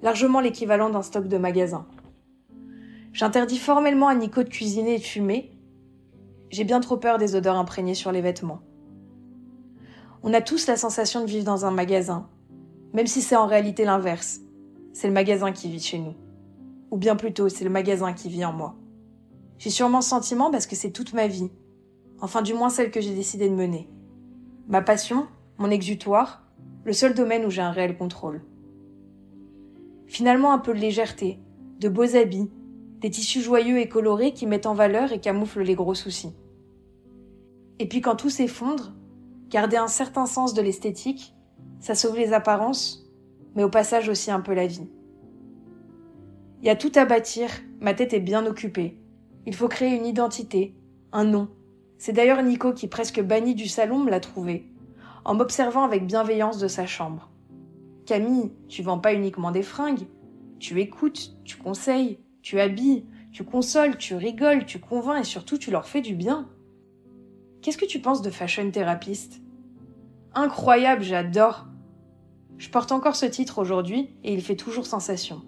largement l'équivalent d'un stock de magasin. J'interdis formellement à Nico de cuisiner et de fumer. J'ai bien trop peur des odeurs imprégnées sur les vêtements. On a tous la sensation de vivre dans un magasin, même si c'est en réalité l'inverse. C'est le magasin qui vit chez nous. Ou bien plutôt, c'est le magasin qui vit en moi. J'ai sûrement ce sentiment parce que c'est toute ma vie. enfin du moins celle que j'ai décidé de mener. Ma passion, mon exutoire, le seul domaine où j'ai un réel contrôle. Finalement un peu de légèreté, de beaux habits, des tissus joyeux et colorés qui mettent en valeur et camouflent les gros soucis. Et puis quand tout s'effondre, garder un certain sens de l'esthétique, ça sauve les apparences, mais au passage aussi un peu la vie. Il y a tout à bâtir, ma tête est bien occupée. Il faut créer une identité, un nom. C'est d'ailleurs Nico qui, presque banni du salon, me l'a trouvé, en m'observant avec bienveillance de sa chambre. Camille, tu vends pas uniquement des fringues, tu écoutes, tu conseilles, tu habilles, tu consoles, tu rigoles, tu convaincs et surtout tu leur fais du bien. Qu'est-ce que tu penses de fashion thérapeute? Incroyable, j'adore. Je porte encore ce titre aujourd'hui et il fait toujours sensation.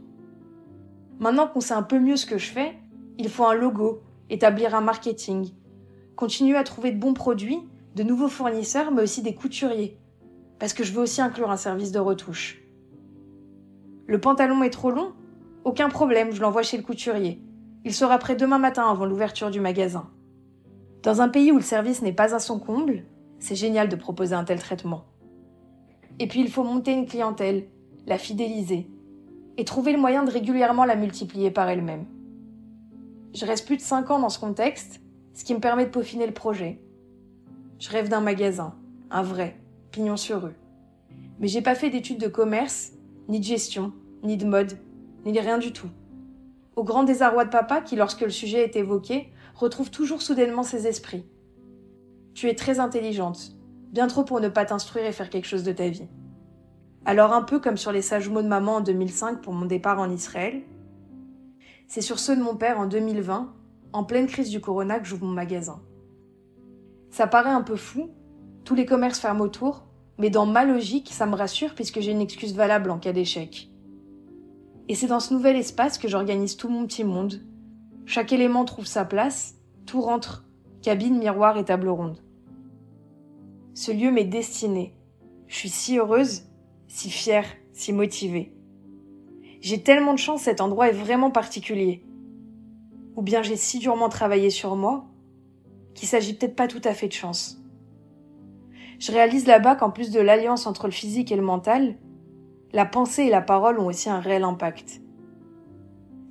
Maintenant qu'on sait un peu mieux ce que je fais, il faut un logo, établir un marketing, continuer à trouver de bons produits, de nouveaux fournisseurs, mais aussi des couturiers, parce que je veux aussi inclure un service de retouche. Le pantalon est trop long Aucun problème, je l'envoie chez le couturier. Il sera prêt demain matin avant l'ouverture du magasin. Dans un pays où le service n'est pas à son comble, c'est génial de proposer un tel traitement. Et puis il faut monter une clientèle, la fidéliser, et trouver le moyen de régulièrement la multiplier par elle-même. Je reste plus de 5 ans dans ce contexte, ce qui me permet de peaufiner le projet. Je rêve d'un magasin, un vrai, pignon sur rue. Mais j'ai pas fait d'études de commerce, ni de gestion, ni de mode, ni de rien du tout. Au grand désarroi de papa qui, lorsque le sujet est évoqué, retrouve toujours soudainement ses esprits. Tu es très intelligente, bien trop pour ne pas t'instruire et faire quelque chose de ta vie. Alors un peu comme sur les sages mots de maman en 2005 pour mon départ en Israël, c'est sur ceux de mon père en 2020, en pleine crise du corona, que j'ouvre mon magasin. Ça paraît un peu fou, tous les commerces ferment autour, mais dans ma logique, ça me rassure puisque j'ai une excuse valable en cas d'échec. Et c'est dans ce nouvel espace que j'organise tout mon petit monde. Chaque élément trouve sa place, tout rentre, cabine, miroir et table ronde. Ce lieu m'est destiné. Je suis si heureuse si fière, si motivée. J'ai tellement de chance, cet endroit est vraiment particulier. Ou bien j'ai si durement travaillé sur moi qu'il s'agit peut-être pas tout à fait de chance. Je réalise là-bas qu'en plus de l'alliance entre le physique et le mental, la pensée et la parole ont aussi un réel impact.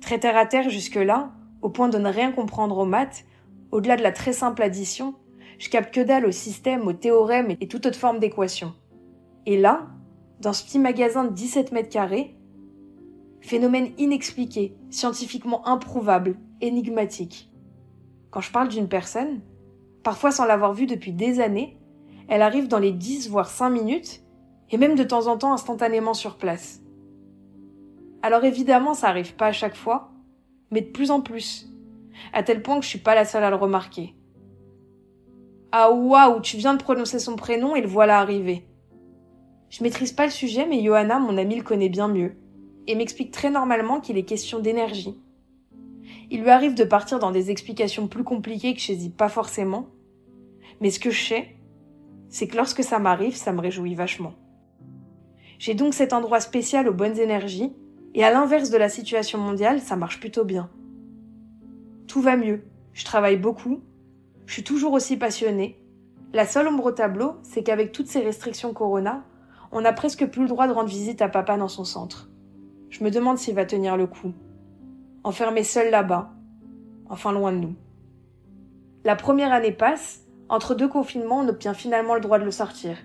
Très terre à terre jusque-là, au point de ne rien comprendre aux maths, au-delà de la très simple addition, je capte que dalle au système, au théorème et toute autre forme d'équation. Et là, dans ce petit magasin de 17 mètres carrés, phénomène inexpliqué, scientifiquement improuvable, énigmatique. Quand je parle d'une personne, parfois sans l'avoir vue depuis des années, elle arrive dans les 10 voire 5 minutes, et même de temps en temps instantanément sur place. Alors évidemment, ça arrive pas à chaque fois, mais de plus en plus, à tel point que je suis pas la seule à le remarquer. Ah waouh, tu viens de prononcer son prénom et le voilà arrivé. Je maîtrise pas le sujet, mais Johanna, mon ami, le connaît bien mieux, et m'explique très normalement qu'il est question d'énergie. Il lui arrive de partir dans des explications plus compliquées que je saisis pas forcément, mais ce que je sais, c'est que lorsque ça m'arrive, ça me réjouit vachement. J'ai donc cet endroit spécial aux bonnes énergies, et à l'inverse de la situation mondiale, ça marche plutôt bien. Tout va mieux, je travaille beaucoup, je suis toujours aussi passionnée. La seule ombre au tableau, c'est qu'avec toutes ces restrictions Corona, on n'a presque plus le droit de rendre visite à papa dans son centre. Je me demande s'il va tenir le coup. Enfermé seul là-bas, enfin loin de nous. La première année passe, entre deux confinements, on obtient finalement le droit de le sortir.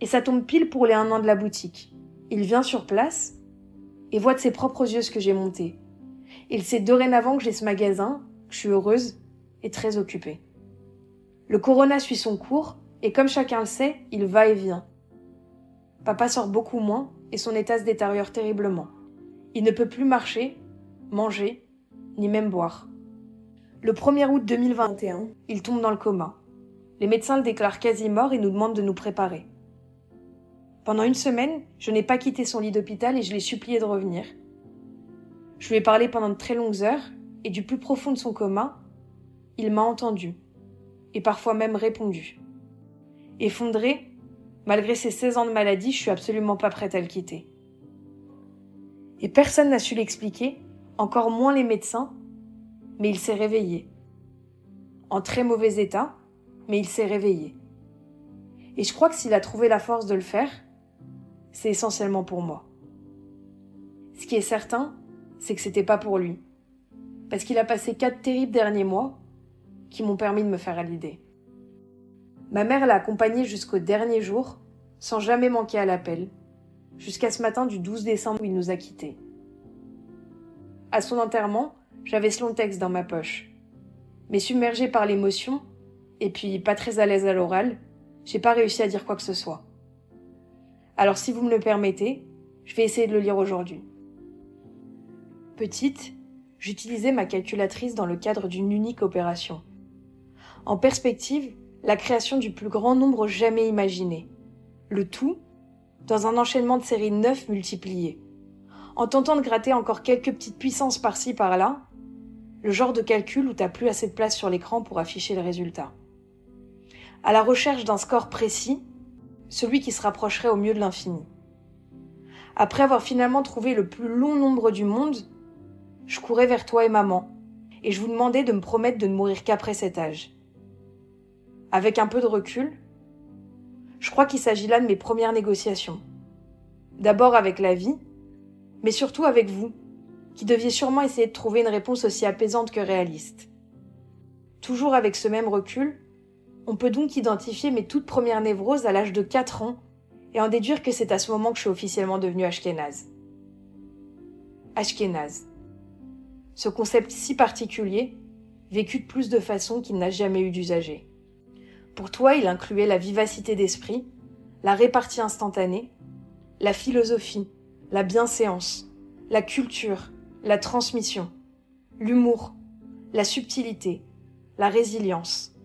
Et ça tombe pile pour les un an de la boutique. Il vient sur place et voit de ses propres yeux ce que j'ai monté. Il sait dorénavant que j'ai ce magasin, que je suis heureuse et très occupée. Le corona suit son cours, et comme chacun le sait, il va et vient. Papa sort beaucoup moins et son état se détériore terriblement. Il ne peut plus marcher, manger, ni même boire. Le 1er août 2021, il tombe dans le coma. Les médecins le déclarent quasi mort et nous demandent de nous préparer. Pendant une semaine, je n'ai pas quitté son lit d'hôpital et je l'ai supplié de revenir. Je lui ai parlé pendant de très longues heures et du plus profond de son coma, il m'a entendu et parfois même répondu. Effondré, Malgré ses 16 ans de maladie, je suis absolument pas prête à le quitter. Et personne n'a su l'expliquer, encore moins les médecins, mais il s'est réveillé. En très mauvais état, mais il s'est réveillé. Et je crois que s'il a trouvé la force de le faire, c'est essentiellement pour moi. Ce qui est certain, c'est que c'était pas pour lui. Parce qu'il a passé quatre terribles derniers mois qui m'ont permis de me faire à l'idée. Ma mère l'a accompagné jusqu'au dernier jour, sans jamais manquer à l'appel, jusqu'à ce matin du 12 décembre où il nous a quittés. À son enterrement, j'avais ce long texte dans ma poche. Mais submergée par l'émotion, et puis pas très à l'aise à l'oral, j'ai pas réussi à dire quoi que ce soit. Alors si vous me le permettez, je vais essayer de le lire aujourd'hui. Petite, j'utilisais ma calculatrice dans le cadre d'une unique opération. En perspective, la création du plus grand nombre jamais imaginé. Le tout dans un enchaînement de séries 9 multipliées. En tentant de gratter encore quelques petites puissances par-ci par-là, le genre de calcul où t'as plus assez de place sur l'écran pour afficher le résultat. À la recherche d'un score précis, celui qui se rapprocherait au mieux de l'infini. Après avoir finalement trouvé le plus long nombre du monde, je courais vers toi et maman, et je vous demandais de me promettre de ne mourir qu'après cet âge. Avec un peu de recul, je crois qu'il s'agit là de mes premières négociations. D'abord avec la vie, mais surtout avec vous, qui deviez sûrement essayer de trouver une réponse aussi apaisante que réaliste. Toujours avec ce même recul, on peut donc identifier mes toutes premières névroses à l'âge de 4 ans et en déduire que c'est à ce moment que je suis officiellement devenue ashkénaze. Ashkénaze. Ce concept si particulier, vécu de plus de façons qu'il n'a jamais eu d'usager. Pour toi, il incluait la vivacité d'esprit, la répartie instantanée, la philosophie, la bienséance, la culture, la transmission, l'humour, la subtilité, la résilience,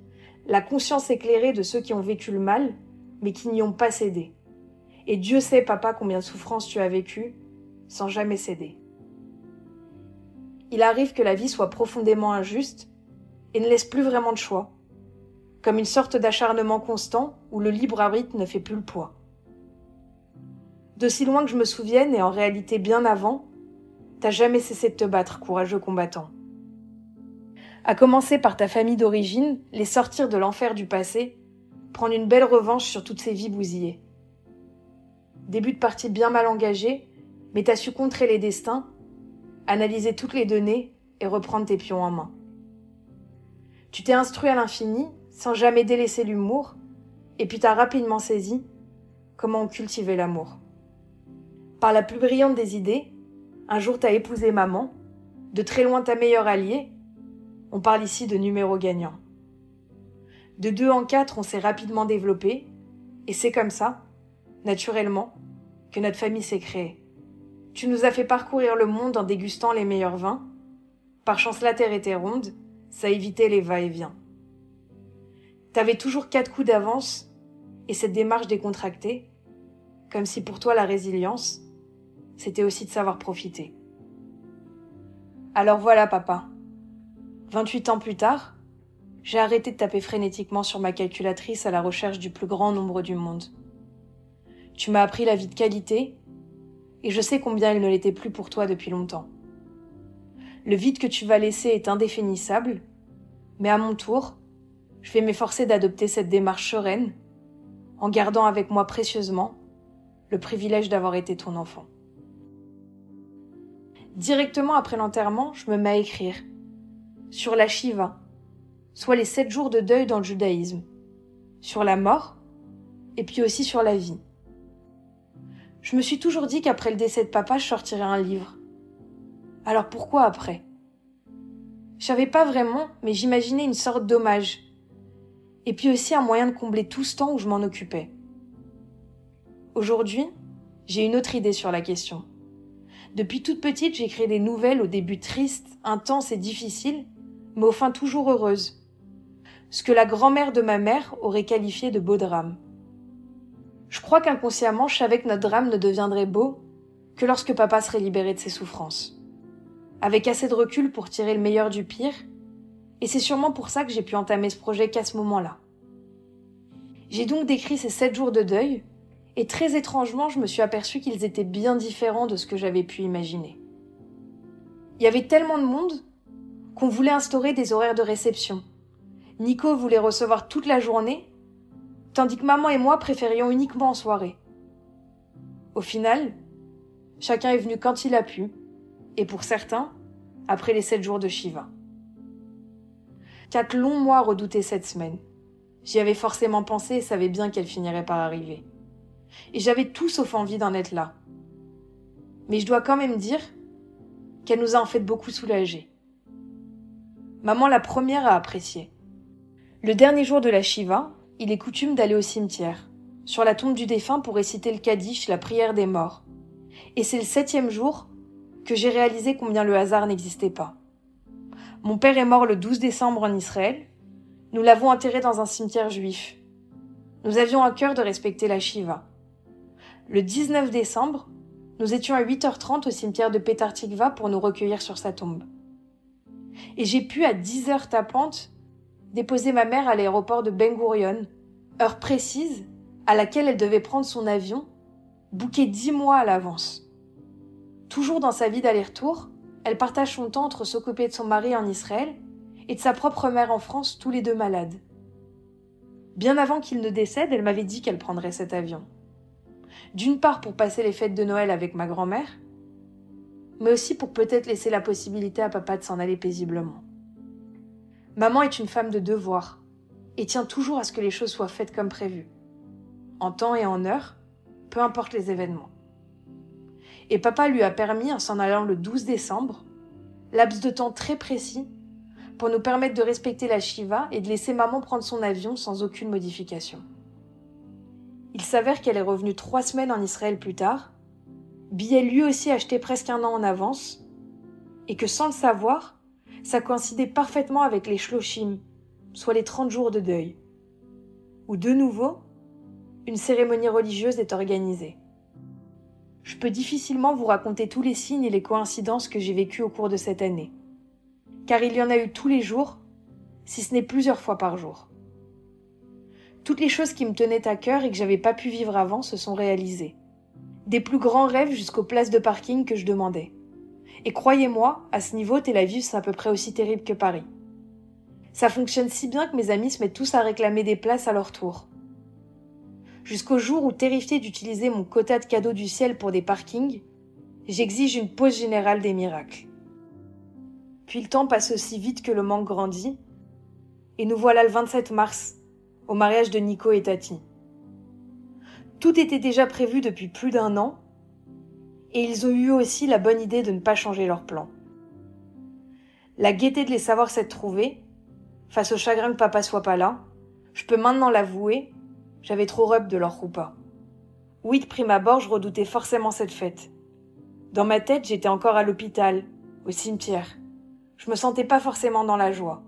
la conscience éclairée de ceux qui ont vécu le mal, mais qui n'y ont pas cédé. Et Dieu sait, papa, combien de souffrances tu as vécu sans jamais céder. Il arrive que la vie soit profondément injuste et ne laisse plus vraiment de choix, comme une sorte d'acharnement constant où le libre arbitre ne fait plus le poids. De si loin que je me souvienne, et en réalité bien avant, t'as jamais cessé de te battre, courageux combattant à commencer par ta famille d'origine, les sortir de l'enfer du passé, prendre une belle revanche sur toutes ces vies bousillées. Début de partie bien mal engagé, mais t'as su contrer les destins, analyser toutes les données et reprendre tes pions en main. Tu t'es instruit à l'infini, sans jamais délaisser l'humour, et puis t'as rapidement saisi comment on cultivait l'amour. Par la plus brillante des idées, un jour t'as épousé maman, de très loin ta meilleure alliée, on parle ici de numéros gagnants. De deux en quatre, on s'est rapidement développé, et c'est comme ça, naturellement, que notre famille s'est créée. Tu nous as fait parcourir le monde en dégustant les meilleurs vins. Par chance, la terre était ronde, ça évitait les va-et-vient. T'avais toujours quatre coups d'avance, et cette démarche décontractée, comme si pour toi la résilience, c'était aussi de savoir profiter. Alors voilà, papa. 28 ans plus tard, j'ai arrêté de taper frénétiquement sur ma calculatrice à la recherche du plus grand nombre du monde. Tu m'as appris la vie de qualité, et je sais combien elle ne l'était plus pour toi depuis longtemps. Le vide que tu vas laisser est indéfinissable, mais à mon tour, je vais m'efforcer d'adopter cette démarche sereine, en gardant avec moi précieusement le privilège d'avoir été ton enfant. Directement après l'enterrement, je me mets à écrire sur la Shiva, soit les sept jours de deuil dans le judaïsme, sur la mort, et puis aussi sur la vie. Je me suis toujours dit qu'après le décès de papa, je sortirais un livre. Alors pourquoi après? Je savais pas vraiment, mais j'imaginais une sorte d'hommage. Et puis aussi un moyen de combler tout ce temps où je m'en occupais. Aujourd'hui, j'ai une autre idée sur la question. Depuis toute petite, j'écris des nouvelles au début tristes, intenses et difficiles, mais au fin toujours heureuse. Ce que la grand-mère de ma mère aurait qualifié de beau drame. Je crois qu'inconsciemment, je savais que notre drame ne deviendrait beau que lorsque papa serait libéré de ses souffrances. Avec assez de recul pour tirer le meilleur du pire, et c'est sûrement pour ça que j'ai pu entamer ce projet qu'à ce moment-là. J'ai donc décrit ces sept jours de deuil, et très étrangement, je me suis aperçu qu'ils étaient bien différents de ce que j'avais pu imaginer. Il y avait tellement de monde qu'on voulait instaurer des horaires de réception. Nico voulait recevoir toute la journée, tandis que maman et moi préférions uniquement en soirée. Au final, chacun est venu quand il a pu, et pour certains, après les sept jours de Shiva. Quatre longs mois redoutaient cette semaine. J'y avais forcément pensé et savais bien qu'elle finirait par arriver. Et j'avais tout sauf envie d'en être là. Mais je dois quand même dire qu'elle nous a en fait beaucoup soulagés. Maman la première a apprécié. Le dernier jour de la Shiva, il est coutume d'aller au cimetière, sur la tombe du défunt pour réciter le Kaddish, la prière des morts. Et c'est le septième jour que j'ai réalisé combien le hasard n'existait pas. Mon père est mort le 12 décembre en Israël. Nous l'avons enterré dans un cimetière juif. Nous avions à cœur de respecter la Shiva. Le 19 décembre, nous étions à 8h30 au cimetière de Petar Tikva pour nous recueillir sur sa tombe. Et j'ai pu, à 10h tapante, déposer ma mère à l'aéroport de Ben Gurion, heure précise à laquelle elle devait prendre son avion, bouqué dix mois à l'avance. Toujours dans sa vie d'aller-retour, elle partage son temps entre s'occuper de son mari en Israël et de sa propre mère en France, tous les deux malades. Bien avant qu'il ne décède, elle m'avait dit qu'elle prendrait cet avion. D'une part pour passer les fêtes de Noël avec ma grand-mère, mais aussi pour peut-être laisser la possibilité à papa de s'en aller paisiblement. Maman est une femme de devoir et tient toujours à ce que les choses soient faites comme prévu, en temps et en heure, peu importe les événements. Et papa lui a permis, en s'en allant le 12 décembre, laps de temps très précis, pour nous permettre de respecter la Shiva et de laisser maman prendre son avion sans aucune modification. Il s'avère qu'elle est revenue trois semaines en Israël plus tard, billet lui aussi acheté presque un an en avance, et que sans le savoir, ça coïncidait parfaitement avec les shloshim, soit les 30 jours de deuil, où de nouveau, une cérémonie religieuse est organisée. Je peux difficilement vous raconter tous les signes et les coïncidences que j'ai vécues au cours de cette année, car il y en a eu tous les jours, si ce n'est plusieurs fois par jour. Toutes les choses qui me tenaient à cœur et que j'avais pas pu vivre avant se sont réalisées. Des plus grands rêves jusqu'aux places de parking que je demandais. Et croyez-moi, à ce niveau, Tel Aviv, c'est à peu près aussi terrible que Paris. Ça fonctionne si bien que mes amis se mettent tous à réclamer des places à leur tour. Jusqu'au jour où, terrifié d'utiliser mon quota de cadeaux du ciel pour des parkings, j'exige une pause générale des miracles. Puis le temps passe aussi vite que le manque grandit, et nous voilà le 27 mars, au mariage de Nico et Tati. Tout était déjà prévu depuis plus d'un an, et ils ont eu aussi la bonne idée de ne pas changer leur plan. La gaieté de les savoir s'être trouvés, face au chagrin que papa soit pas là, je peux maintenant l'avouer, j'avais trop rep de leur roupa. Oui, de prime abord, je redoutais forcément cette fête. Dans ma tête, j'étais encore à l'hôpital, au cimetière. Je me sentais pas forcément dans la joie.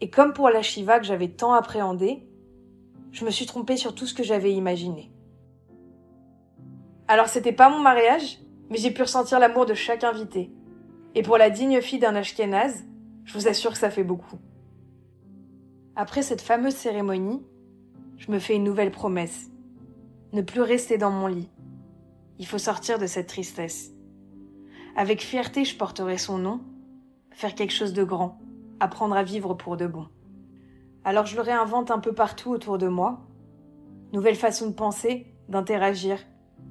Et comme pour la Shiva que j'avais tant appréhendé, je me suis trompée sur tout ce que j'avais imaginé. Alors c'était pas mon mariage, mais j'ai pu ressentir l'amour de chaque invité. Et pour la digne fille d'un Ashkenaz, je vous assure que ça fait beaucoup. Après cette fameuse cérémonie, je me fais une nouvelle promesse. Ne plus rester dans mon lit. Il faut sortir de cette tristesse. Avec fierté, je porterai son nom, faire quelque chose de grand, apprendre à vivre pour de bon. Alors je le réinvente un peu partout autour de moi. Nouvelle façon de penser, d'interagir,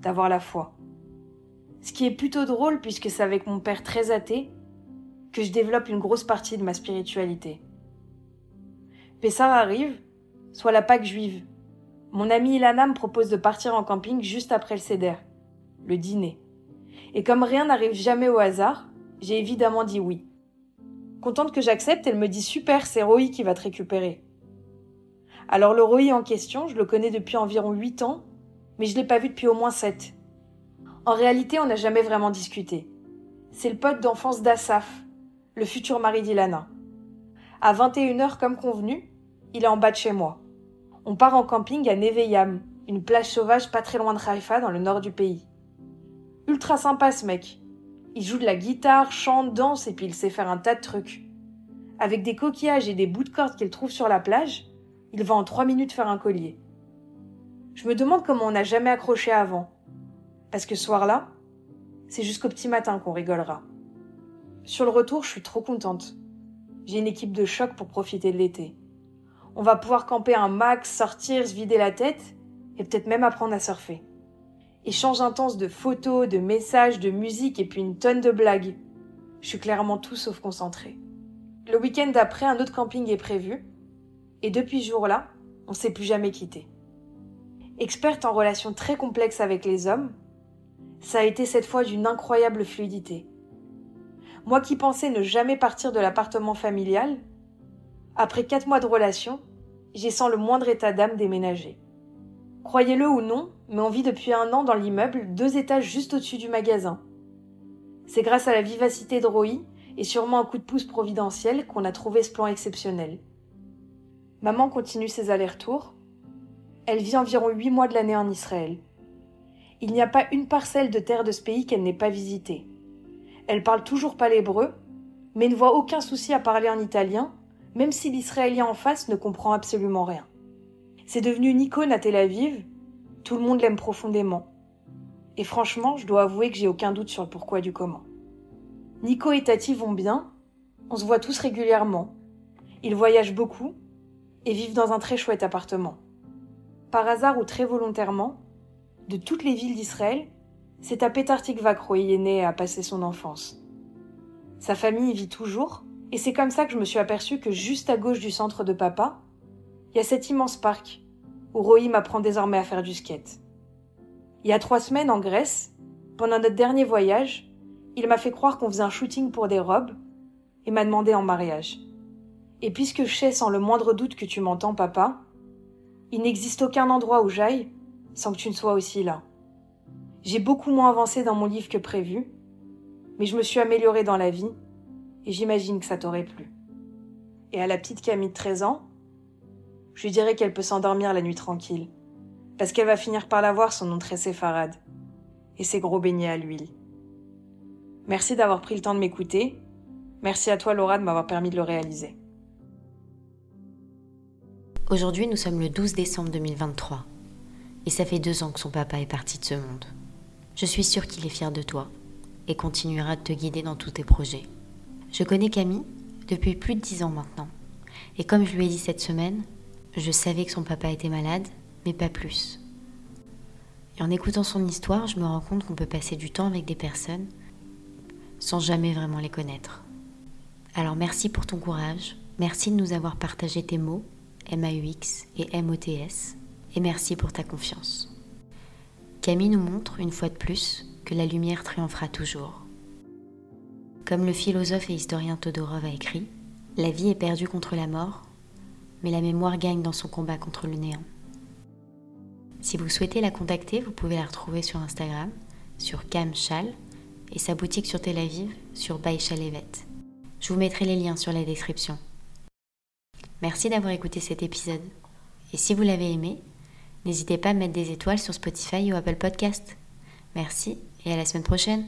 d'avoir la foi. Ce qui est plutôt drôle puisque c'est avec mon père très athée que je développe une grosse partie de ma spiritualité. Pessar arrive, soit la Pâque juive. Mon ami Ilana me propose de partir en camping juste après le Seder, le dîner. Et comme rien n'arrive jamais au hasard, j'ai évidemment dit oui. Contente que j'accepte, elle me dit super, c'est Roy qui va te récupérer. Alors le Roy en question, je le connais depuis environ 8 ans, mais je l'ai pas vu depuis au moins 7. En réalité, on n'a jamais vraiment discuté. C'est le pote d'enfance d'Asaf, le futur mari d'Ilana. À 21h comme convenu, il est en bas de chez moi. On part en camping à Neveyam, une plage sauvage pas très loin de Haïfa dans le nord du pays. Ultra sympa ce mec. Il joue de la guitare, chante, danse et puis il sait faire un tas de trucs. Avec des coquillages et des bouts de corde qu'il trouve sur la plage, il va en trois minutes faire un collier. Je me demande comment on n'a jamais accroché avant. Parce que ce soir-là, c'est jusqu'au petit matin qu'on rigolera. Sur le retour, je suis trop contente. J'ai une équipe de choc pour profiter de l'été. On va pouvoir camper un max, sortir, se vider la tête et peut-être même apprendre à surfer. Échange intense de photos, de messages, de musique et puis une tonne de blagues. Je suis clairement tout sauf concentrée. Le week-end d'après, un autre camping est prévu. Et depuis ce jour-là, on ne s'est plus jamais quitté. Experte en relations très complexes avec les hommes, ça a été cette fois d'une incroyable fluidité. Moi qui pensais ne jamais partir de l'appartement familial, après quatre mois de relation, j'ai sans le moindre état d'âme déménager. Croyez-le ou non, mais on vit depuis un an dans l'immeuble, deux étages juste au-dessus du magasin. C'est grâce à la vivacité de Roy et sûrement un coup de pouce providentiel qu'on a trouvé ce plan exceptionnel. Maman continue ses allers-retours. Elle vit environ huit mois de l'année en Israël. Il n'y a pas une parcelle de terre de ce pays qu'elle n'ait pas visitée. Elle parle toujours pas l'hébreu, mais ne voit aucun souci à parler en italien, même si l'israélien en face ne comprend absolument rien. C'est devenu une icône à Tel Aviv, tout le monde l'aime profondément. Et franchement, je dois avouer que j'ai aucun doute sur le pourquoi du comment. Nico et Tati vont bien, on se voit tous régulièrement. Ils voyagent beaucoup et vivent dans un très chouette appartement. Par hasard ou très volontairement, de toutes les villes d'Israël, c'est à Petar Tikva est né et a passé son enfance. Sa famille y vit toujours, et c'est comme ça que je me suis aperçue que juste à gauche du centre de papa, il y a cet immense parc où Roy m'apprend désormais à faire du skate. Il y a trois semaines en Grèce, pendant notre dernier voyage, il m'a fait croire qu'on faisait un shooting pour des robes et m'a demandé en mariage. Et puisque je sais sans le moindre doute que tu m'entends, papa, il n'existe aucun endroit où j'aille sans que tu ne sois aussi là. J'ai beaucoup moins avancé dans mon livre que prévu, mais je me suis améliorée dans la vie et j'imagine que ça t'aurait plu. Et à la petite Camille de 13 ans, je lui dirais qu'elle peut s'endormir la nuit tranquille, parce qu'elle va finir par l'avoir son nom très séfarade et ses gros beignets à l'huile. Merci d'avoir pris le temps de m'écouter. Merci à toi Laura de m'avoir permis de le réaliser. Aujourd'hui, nous sommes le 12 décembre 2023 et ça fait deux ans que son papa est parti de ce monde. Je suis sûre qu'il est fier de toi et continuera de te guider dans tous tes projets. Je connais Camille depuis plus de dix ans maintenant. Et comme je lui ai dit cette semaine, je savais que son papa était malade, mais pas plus. Et en écoutant son histoire, je me rends compte qu'on peut passer du temps avec des personnes sans jamais vraiment les connaître. Alors merci pour ton courage, merci de nous avoir partagé tes mots, MAUX et MOTS, et merci pour ta confiance. Camille nous montre, une fois de plus, que la lumière triomphera toujours. Comme le philosophe et historien Todorov a écrit, la vie est perdue contre la mort, mais la mémoire gagne dans son combat contre le néant. Si vous souhaitez la contacter, vous pouvez la retrouver sur Instagram, sur Cam et sa boutique sur Tel Aviv, sur Baïchalevet. Je vous mettrai les liens sur la description. Merci d'avoir écouté cet épisode. Et si vous l'avez aimé, N'hésitez pas à mettre des étoiles sur Spotify ou Apple Podcast. Merci et à la semaine prochaine.